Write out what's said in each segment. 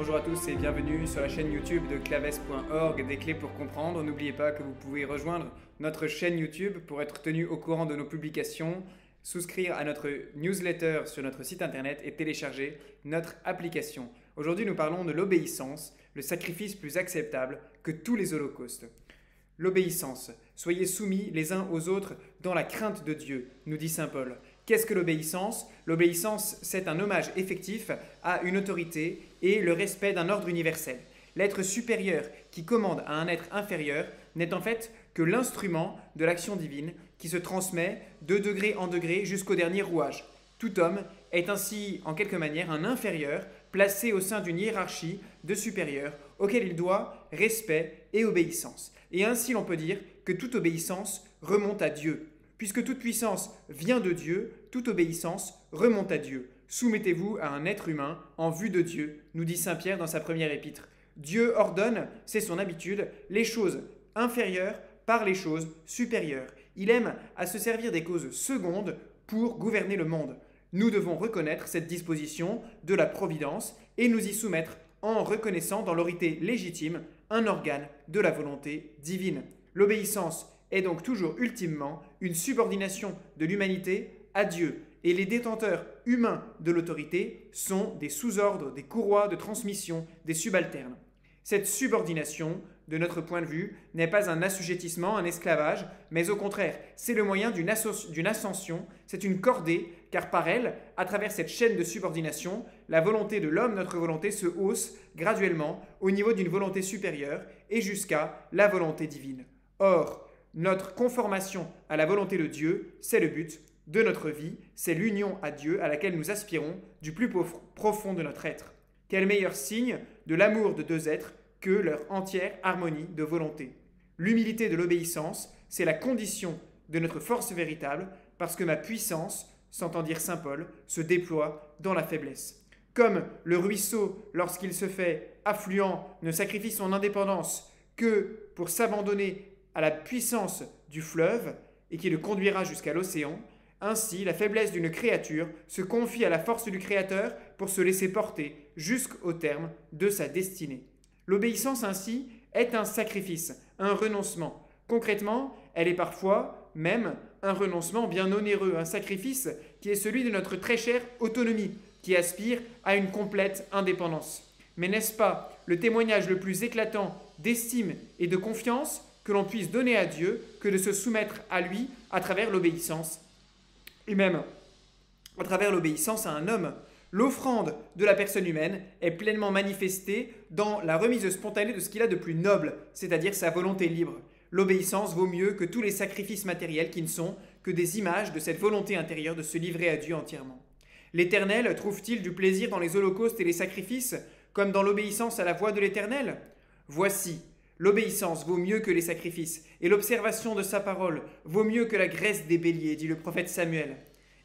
Bonjour à tous et bienvenue sur la chaîne YouTube de claves.org, des clés pour comprendre. N'oubliez pas que vous pouvez rejoindre notre chaîne YouTube pour être tenu au courant de nos publications, souscrire à notre newsletter sur notre site internet et télécharger notre application. Aujourd'hui, nous parlons de l'obéissance, le sacrifice plus acceptable que tous les holocaustes. L'obéissance. Soyez soumis les uns aux autres dans la crainte de Dieu, nous dit Saint Paul. Qu'est-ce que l'obéissance? L'obéissance, c'est un hommage effectif à une autorité et le respect d'un ordre universel. L'être supérieur qui commande à un être inférieur n'est en fait que l'instrument de l'action divine qui se transmet de degré en degré jusqu'au dernier rouage. Tout homme est ainsi en quelque manière un inférieur placé au sein d'une hiérarchie de supérieurs auquel il doit respect et obéissance. Et ainsi l'on peut dire que toute obéissance remonte à Dieu. Puisque toute puissance vient de Dieu, toute obéissance remonte à Dieu. Soumettez-vous à un être humain en vue de Dieu, nous dit Saint Pierre dans sa première épître. Dieu ordonne, c'est son habitude, les choses inférieures par les choses supérieures. Il aime à se servir des causes secondes pour gouverner le monde. Nous devons reconnaître cette disposition de la providence et nous y soumettre en reconnaissant dans l'autorité légitime un organe de la volonté divine. L'obéissance est donc toujours ultimement une subordination de l'humanité à Dieu, et les détenteurs humains de l'autorité sont des sous-ordres, des courroies de transmission, des subalternes. Cette subordination, de notre point de vue, n'est pas un assujettissement, un esclavage, mais au contraire, c'est le moyen d'une ascension, c'est une cordée, car par elle, à travers cette chaîne de subordination, la volonté de l'homme, notre volonté, se hausse graduellement au niveau d'une volonté supérieure et jusqu'à la volonté divine. Or, notre conformation à la volonté de Dieu, c'est le but de notre vie, c'est l'union à Dieu à laquelle nous aspirons du plus profond de notre être. Quel meilleur signe de l'amour de deux êtres que leur entière harmonie de volonté. L'humilité de l'obéissance, c'est la condition de notre force véritable, parce que ma puissance, s'entend dire Saint Paul, se déploie dans la faiblesse. Comme le ruisseau, lorsqu'il se fait affluent, ne sacrifie son indépendance que pour s'abandonner à la puissance du fleuve et qui le conduira jusqu'à l'océan, ainsi la faiblesse d'une créature se confie à la force du Créateur pour se laisser porter jusqu'au terme de sa destinée. L'obéissance ainsi est un sacrifice, un renoncement. Concrètement, elle est parfois même un renoncement bien onéreux, un sacrifice qui est celui de notre très chère autonomie, qui aspire à une complète indépendance. Mais n'est-ce pas le témoignage le plus éclatant d'estime et de confiance que l'on puisse donner à Dieu que de se soumettre à lui à travers l'obéissance. Et même à travers l'obéissance à un homme. L'offrande de la personne humaine est pleinement manifestée dans la remise spontanée de ce qu'il a de plus noble, c'est-à-dire sa volonté libre. L'obéissance vaut mieux que tous les sacrifices matériels qui ne sont que des images de cette volonté intérieure de se livrer à Dieu entièrement. L'Éternel trouve-t-il du plaisir dans les holocaustes et les sacrifices, comme dans l'obéissance à la voix de l'Éternel? Voici, L'obéissance vaut mieux que les sacrifices, et l'observation de sa parole vaut mieux que la graisse des béliers, dit le prophète Samuel.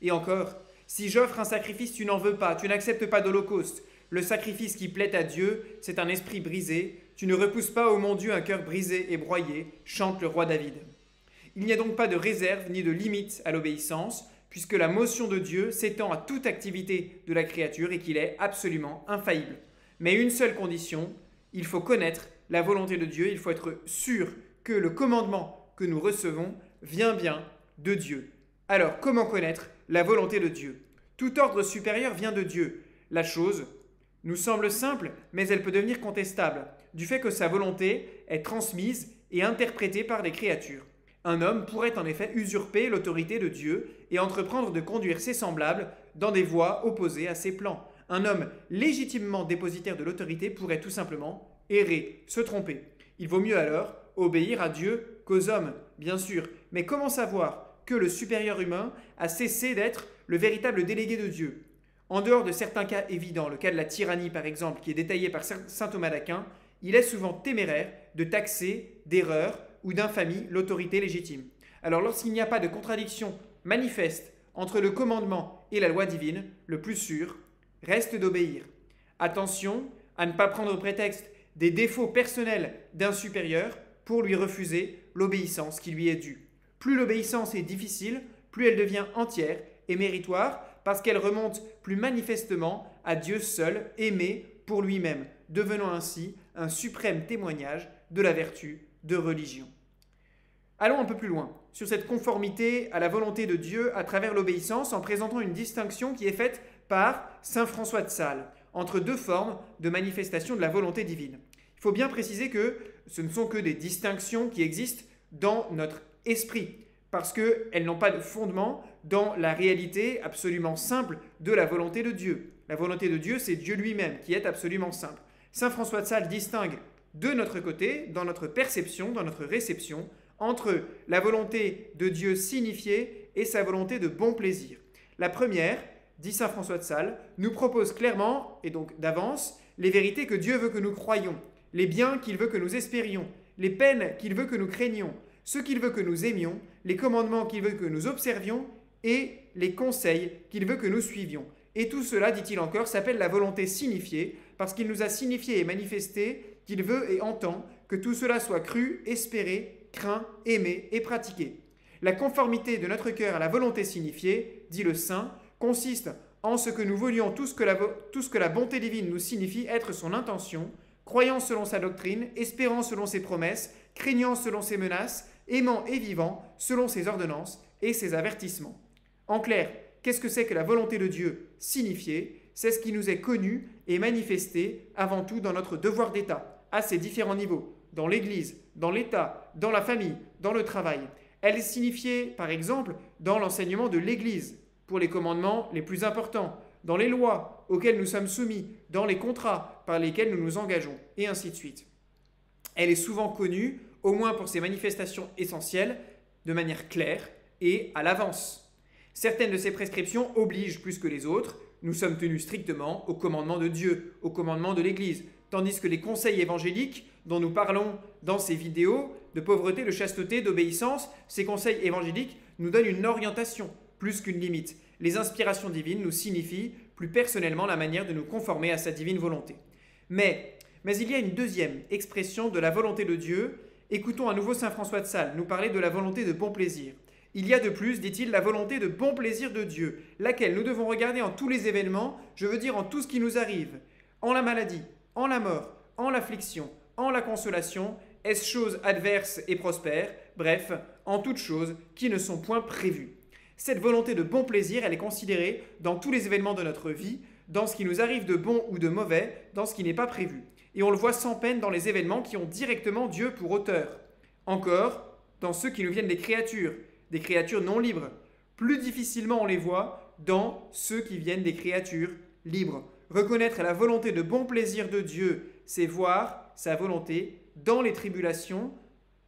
Et encore, si j'offre un sacrifice, tu n'en veux pas, tu n'acceptes pas d'holocauste. Le sacrifice qui plaît à Dieu, c'est un esprit brisé. Tu ne repousses pas, ô mon Dieu, un cœur brisé et broyé, chante le roi David. Il n'y a donc pas de réserve ni de limite à l'obéissance, puisque la motion de Dieu s'étend à toute activité de la créature et qu'il est absolument infaillible. Mais une seule condition, il faut connaître la volonté de Dieu, il faut être sûr que le commandement que nous recevons vient bien de Dieu. Alors, comment connaître la volonté de Dieu? Tout ordre supérieur vient de Dieu. La chose nous semble simple, mais elle peut devenir contestable, du fait que sa volonté est transmise et interprétée par des créatures. Un homme pourrait en effet usurper l'autorité de Dieu et entreprendre de conduire ses semblables dans des voies opposées à ses plans. Un homme légitimement dépositaire de l'autorité pourrait tout simplement errer, se tromper. Il vaut mieux alors obéir à Dieu qu'aux hommes, bien sûr. Mais comment savoir que le supérieur humain a cessé d'être le véritable délégué de Dieu? En dehors de certains cas évidents, le cas de la tyrannie par exemple, qui est détaillé par saint Thomas d'Aquin, il est souvent téméraire de taxer d'erreur ou d'infamie l'autorité légitime. Alors lorsqu'il n'y a pas de contradiction manifeste entre le commandement et la loi divine, le plus sûr reste d'obéir. Attention à ne pas prendre prétexte des défauts personnels d'un supérieur pour lui refuser l'obéissance qui lui est due. Plus l'obéissance est difficile, plus elle devient entière et méritoire parce qu'elle remonte plus manifestement à Dieu seul, aimé pour lui-même, devenant ainsi un suprême témoignage de la vertu de religion. Allons un peu plus loin sur cette conformité à la volonté de Dieu à travers l'obéissance en présentant une distinction qui est faite par Saint François de Sales entre deux formes de manifestation de la volonté divine. Faut bien préciser que ce ne sont que des distinctions qui existent dans notre esprit, parce qu'elles n'ont pas de fondement dans la réalité absolument simple de la volonté de Dieu. La volonté de Dieu, c'est Dieu lui-même qui est absolument simple. Saint François de Sales distingue de notre côté, dans notre perception, dans notre réception, entre la volonté de Dieu signifiée et sa volonté de bon plaisir. La première, dit Saint François de Sales, nous propose clairement, et donc d'avance, les vérités que Dieu veut que nous croyions, les biens qu'il veut que nous espérions, les peines qu'il veut que nous craignions, ce qu'il veut que nous aimions, les commandements qu'il veut que nous observions et les conseils qu'il veut que nous suivions. Et tout cela, dit-il encore, s'appelle la volonté signifiée, parce qu'il nous a signifié et manifesté qu'il veut et entend que tout cela soit cru, espéré, craint, aimé et pratiqué. La conformité de notre cœur à la volonté signifiée, dit le Saint, consiste en ce que nous voulions tout que, la, tout ce que la bonté divine nous signifie être son intention, croyant selon sa doctrine, espérant selon ses promesses, craignant selon ses menaces, aimant et vivant selon ses ordonnances et ses avertissements. En clair, qu'est-ce que c'est que la volonté de Dieu signifiée? C'est ce qui nous est connu et manifesté avant tout dans notre devoir d'État, à ses différents niveaux, dans l'Église, dans l'État, dans la famille, dans le travail. Elle est signifiée, par exemple, dans l'enseignement de l'Église, pour les commandements les plus importants, dans les lois auxquelles nous sommes soumis, dans les contrats par lesquels nous nous engageons, et ainsi de suite. Elle est souvent connue, au moins pour ses manifestations essentielles, de manière claire et à l'avance. Certaines de ces prescriptions obligent plus que les autres, nous sommes tenus strictement au commandement de Dieu, au commandement de l'Église, tandis que les conseils évangéliques dont nous parlons dans ces vidéos, de pauvreté, de chasteté, d'obéissance, ces conseils évangéliques nous donnent une orientation plus qu'une limite. Les inspirations divines nous signifient plus personnellement la manière de nous conformer à sa divine volonté. Mais, il y a une deuxième expression de la volonté de Dieu. Écoutons à nouveau Saint François de Sales nous parler de la volonté de bon plaisir. Il y a de plus, dit-il, la volonté de bon plaisir de Dieu, laquelle nous devons regarder en tous les événements, je veux dire en tout ce qui nous arrive, en la maladie, en la mort, en l'affliction, en la consolation, est-ce choses adverses et prospères, bref, en toutes choses qui ne sont point prévues. Cette volonté de bon plaisir, elle est considérée dans tous les événements de notre vie, dans ce qui nous arrive de bon ou de mauvais, dans ce qui n'est pas prévu. Et on le voit sans peine dans les événements qui ont directement Dieu pour auteur. Encore, dans ceux qui nous viennent des créatures, des créatures non libres. Plus difficilement on les voit dans ceux qui viennent des créatures libres. Reconnaître la volonté de bon plaisir de Dieu, c'est voir sa volonté dans les tribulations.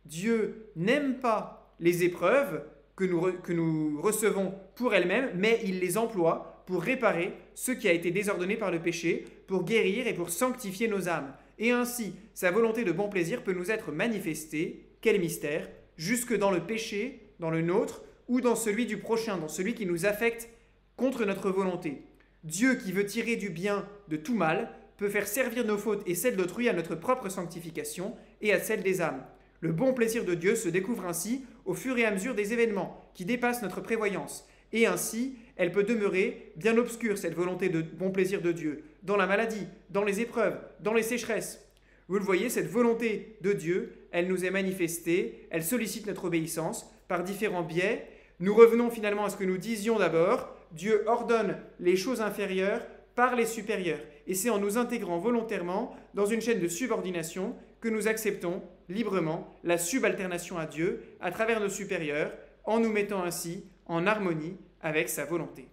Dieu n'aime pas les épreuves que nous, que nous recevons pour elles-mêmes, mais il les emploie pour réparer ce qui a été désordonné par le péché, pour guérir et pour sanctifier nos âmes. Et ainsi, sa volonté de bon plaisir peut nous être manifestée, quel mystère, jusque dans le péché, dans le nôtre, ou dans celui du prochain, dans celui qui nous affecte contre notre volonté. Dieu qui veut tirer du bien de tout mal peut faire servir nos fautes et celles d'autrui à notre propre sanctification et à celle des âmes. Le bon plaisir de Dieu se découvre ainsi au fur et à mesure des événements qui dépassent notre prévoyance. Et ainsi, elle peut demeurer bien obscure, cette volonté de bon plaisir de Dieu, dans la maladie, dans les épreuves, dans les sécheresses. Vous le voyez, cette volonté de Dieu, elle nous est manifestée, elle sollicite notre obéissance par différents biais. Nous revenons finalement à ce que nous disions d'abord, Dieu ordonne les choses inférieures par les supérieurs. Et c'est en nous intégrant volontairement dans une chaîne de subordination que nous acceptons librement la subalternation à Dieu à travers nos supérieurs, en nous mettant ainsi en harmonie avec sa volonté.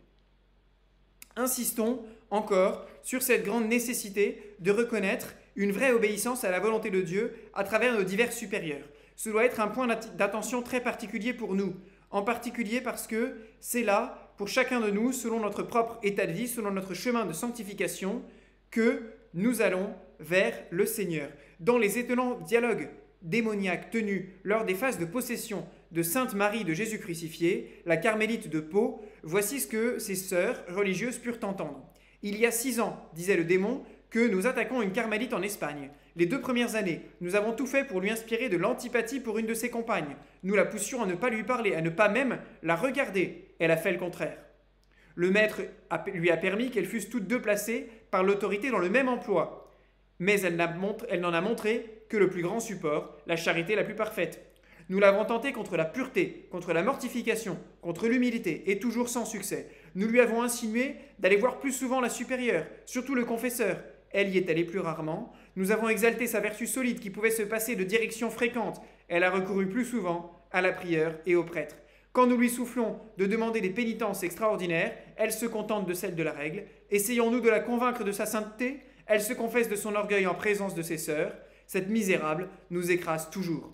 Insistons encore sur cette grande nécessité de reconnaître une vraie obéissance à la volonté de Dieu à travers nos divers supérieurs. Ce doit être un point d'attention très particulier pour nous, en particulier parce que c'est là, pour chacun de nous, selon notre propre état de vie, selon notre chemin de sanctification, que nous allons vers le Seigneur. Dans les étonnants dialogues démoniaques tenus lors des phases de possession de Sainte Marie de Jésus crucifié, la carmélite de Pau, voici ce que ses sœurs religieuses purent entendre. Il y a six ans, disait le démon, que nous attaquons une carmélite en Espagne. Les deux premières années, nous avons tout fait pour lui inspirer de l'antipathie pour une de ses compagnes. Nous la poussions à ne pas lui parler, à ne pas même la regarder. Elle a fait le contraire. Le maître lui a permis qu'elles fussent toutes deux placées par l'autorité dans le même emploi. Mais elle n'en a montré que le plus grand support, la charité la plus parfaite. Nous l'avons tenté contre la pureté, contre la mortification, contre l'humilité, et toujours sans succès. Nous lui avons insinué d'aller voir plus souvent la supérieure, surtout le confesseur. Elle y est allée plus rarement. Nous avons exalté sa vertu solide qui pouvait se passer de directions fréquentes. Elle a recouru plus souvent à la prière et au prêtre. Quand nous lui soufflons de demander des pénitences extraordinaires, elle se contente de celles de la règle. Essayons-nous de la convaincre de sa sainteté? Elle se confesse de son orgueil en présence de ses sœurs. Cette misérable nous écrase toujours.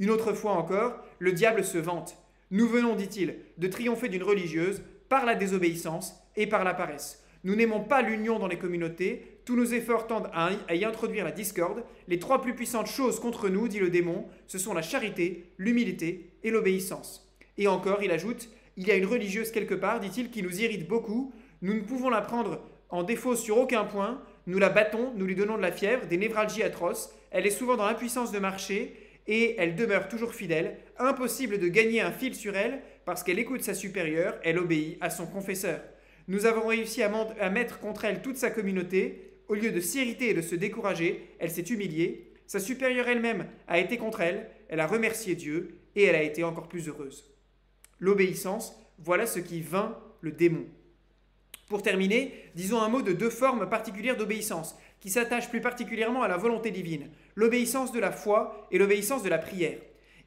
Une autre fois encore, le diable se vante. Nous venons, dit-il, de triompher d'une religieuse par la désobéissance et par la paresse. Nous n'aimons pas l'union dans les communautés, tous nos efforts tendent à y introduire la discorde. Les trois plus puissantes choses contre nous, dit le démon, ce sont la charité, l'humilité et l'obéissance. Et encore, il ajoute, il y a une religieuse quelque part, dit-il, qui nous irrite beaucoup. Nous ne pouvons la prendre en défaut sur aucun point. Nous la battons, nous lui donnons de la fièvre, des névralgies atroces. Elle est souvent dans l'impuissance de marcher et elle demeure toujours fidèle. Impossible de gagner un fil sur elle parce qu'elle écoute sa supérieure, elle obéit à son confesseur. Nous avons réussi à, mettre contre elle toute sa communauté. Au lieu de s'irriter et de se décourager, elle s'est humiliée. Sa supérieure elle-même a été contre elle, elle a remercié Dieu et elle a été encore plus heureuse. L'obéissance, voilà ce qui vint le démon. Pour terminer, disons un mot de deux formes particulières d'obéissance, qui s'attachent plus particulièrement à la volonté divine, l'obéissance de la foi et l'obéissance de la prière.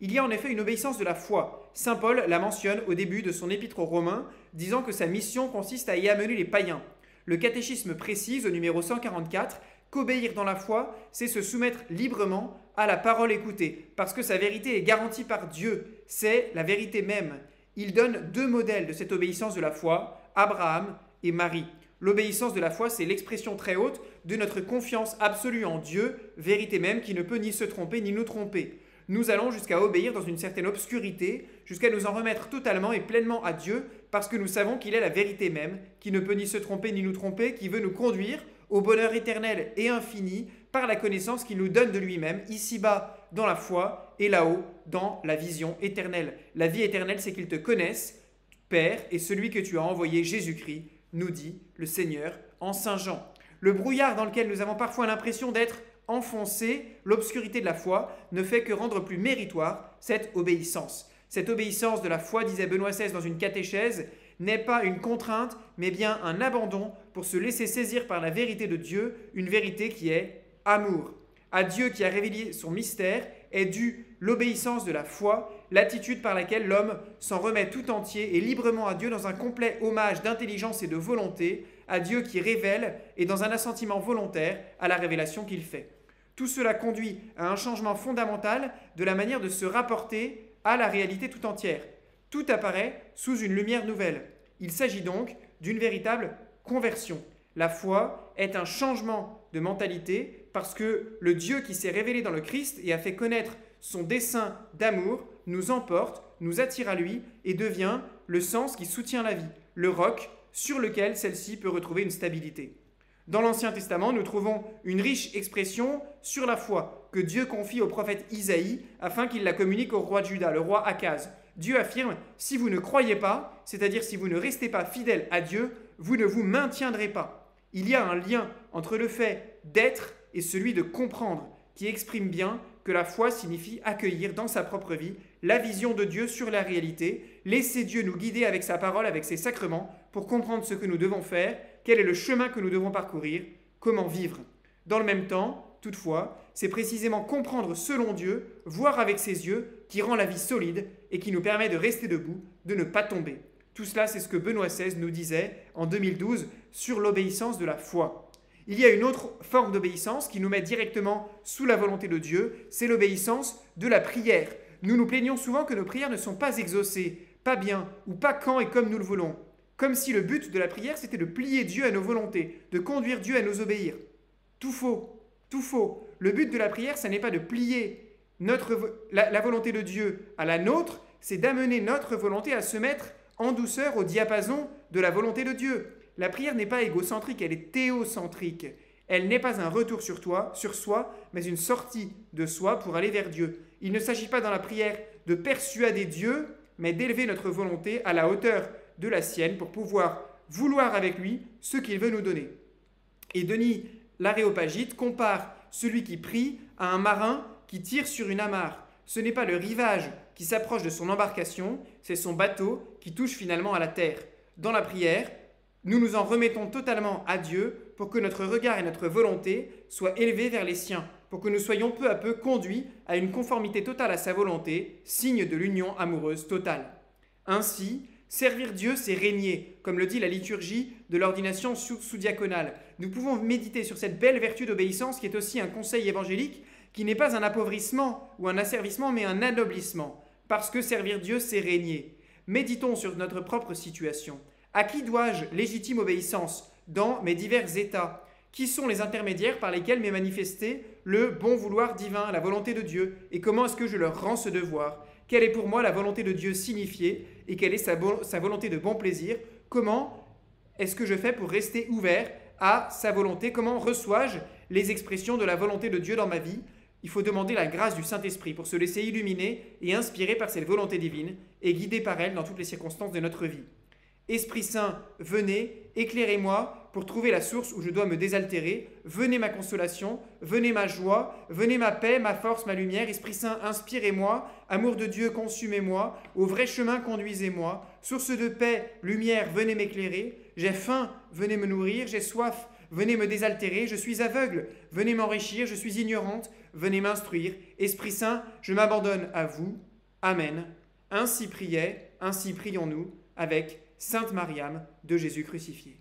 Il y a en effet une obéissance de la foi. Saint Paul la mentionne au début de son épître aux Romains, disant que sa mission consiste à y amener les païens. Le catéchisme précise au numéro 144 qu'obéir dans la foi, c'est se soumettre librement à la parole écoutée, parce que sa vérité est garantie par Dieu, c'est la vérité même. Il donne deux modèles de cette obéissance de la foi, Abraham et Marie. L'obéissance de la foi, c'est l'expression très haute de notre confiance absolue en Dieu, vérité même qui ne peut ni se tromper ni nous tromper. Nous allons jusqu'à obéir dans une certaine obscurité, jusqu'à nous en remettre totalement et pleinement à Dieu, parce que nous savons qu'il est la vérité même, qui ne peut ni se tromper ni nous tromper, qui veut nous conduire au bonheur éternel et infini par la connaissance qu'il nous donne de lui-même, ici-bas dans la foi et là-haut dans la vision éternelle. La vie éternelle, c'est qu'il te connaisse, Père, et celui que tu as envoyé, Jésus-Christ, nous dit le Seigneur en Saint Jean. Le brouillard dans lequel nous avons parfois l'impression d'être enfoncés, l'obscurité de la foi, ne fait que rendre plus méritoire cette obéissance. Cette obéissance de la foi, disait Benoît XVI dans une catéchèse, n'est pas une contrainte, mais bien un abandon pour se laisser saisir par la vérité de Dieu, une vérité qui est amour. À Dieu qui a révélé son mystère est due l'obéissance de la foi, l'attitude par laquelle l'homme s'en remet tout entier et librement à Dieu dans un complet hommage d'intelligence et de volonté, à Dieu qui révèle et dans un assentiment volontaire à la révélation qu'il fait. Tout cela conduit à un changement fondamental de la manière de se rapporter à la réalité tout entière. Tout apparaît sous une lumière nouvelle. Il s'agit donc d'une véritable conversion. La foi est un changement de mentalité parce que le Dieu qui s'est révélé dans le Christ et a fait connaître son dessein d'amour nous emporte, nous attire à lui et devient le sens qui soutient la vie, le roc sur lequel celle-ci peut retrouver une stabilité. Dans l'Ancien Testament, nous trouvons une riche expression sur la foi que Dieu confie au prophète Isaïe afin qu'il la communique au roi de Juda, le roi Akaz. Dieu affirme, si vous ne croyez pas, c'est-à-dire si vous ne restez pas fidèle à Dieu, vous ne vous maintiendrez pas. Il y a un lien entre le fait d'être et celui de comprendre, qui exprime bien que la foi signifie accueillir dans sa propre vie la vision de Dieu sur la réalité, laisser Dieu nous guider avec sa parole, avec ses sacrements, pour comprendre ce que nous devons faire, quel est le chemin que nous devons parcourir, comment vivre. Dans le même temps, toutefois, c'est précisément comprendre selon Dieu, voir avec ses yeux, qui rend la vie solide et qui nous permet de rester debout, de ne pas tomber. Tout cela, c'est ce que Benoît XVI nous disait en 2012 sur l'obéissance de la foi. Il y a une autre forme d'obéissance qui nous met directement sous la volonté de Dieu, c'est l'obéissance de la prière. Nous nous plaignons souvent que nos prières ne sont pas exaucées, pas bien, ou pas quand et comme nous le voulons. Comme si le but de la prière, c'était de plier Dieu à nos volontés, de conduire Dieu à nous obéir. Tout faux, tout faux. Le but de la prière, ce n'est pas de plier notre, la, la volonté de Dieu à la nôtre, c'est d'amener notre volonté à se mettre en douceur au diapason de la volonté de Dieu. La prière n'est pas égocentrique, elle est théocentrique. Elle n'est pas un retour sur toi, sur soi, mais une sortie de soi pour aller vers Dieu. Il ne s'agit pas dans la prière de persuader Dieu, mais d'élever notre volonté à la hauteur de la sienne pour pouvoir vouloir avec lui ce qu'il veut nous donner. Et Denis l'Aréopagite compare celui qui prie à un marin qui tire sur une amarre. Ce n'est pas le rivage qui s'approche de son embarcation, c'est son bateau qui touche finalement à la terre. Dans la prière, nous nous en remettons totalement à Dieu pour que notre regard et notre volonté soient élevés vers les siens, pour que nous soyons peu à peu conduits à une conformité totale à sa volonté, signe de l'union amoureuse totale. Ainsi, servir Dieu, c'est régner, comme le dit la liturgie de l'ordination sous-diaconale. Nous pouvons méditer sur cette belle vertu d'obéissance qui est aussi un conseil évangélique, qui n'est pas un appauvrissement ou un asservissement, mais un anoblissement, parce que servir Dieu, c'est régner. Méditons sur notre propre situation. À qui dois-je légitime obéissance? Dans mes divers états Qui sont les intermédiaires par lesquels m'est manifesté le bon vouloir divin, la volonté de Dieu Et comment est-ce que je leur rends ce devoir? Quelle est pour moi la volonté de Dieu signifiée Et quelle est sa, volonté de bon plaisir? Comment est-ce que je fais pour rester ouvert à sa volonté? Comment reçois-je les expressions de la volonté de Dieu dans ma vie? Il faut demander la grâce du Saint-Esprit pour se laisser illuminer et inspirer par cette volonté divine et guider par elle dans toutes les circonstances de notre vie. Esprit Saint, venez, éclairez-moi pour trouver la source où je dois me désaltérer. Venez ma consolation, venez ma joie, venez ma paix, ma force, ma lumière. Esprit Saint, inspirez-moi. Amour de Dieu, consumez-moi. Au vrai chemin, conduisez-moi. Source de paix, lumière, venez m'éclairer. J'ai faim, venez me nourrir. J'ai soif, venez me désaltérer. Je suis aveugle, venez m'enrichir. Je suis ignorante, venez m'instruire. Esprit Saint, je m'abandonne à vous. Amen. Ainsi priait, ainsi prions-nous avec Sainte Mariam de Jésus crucifié.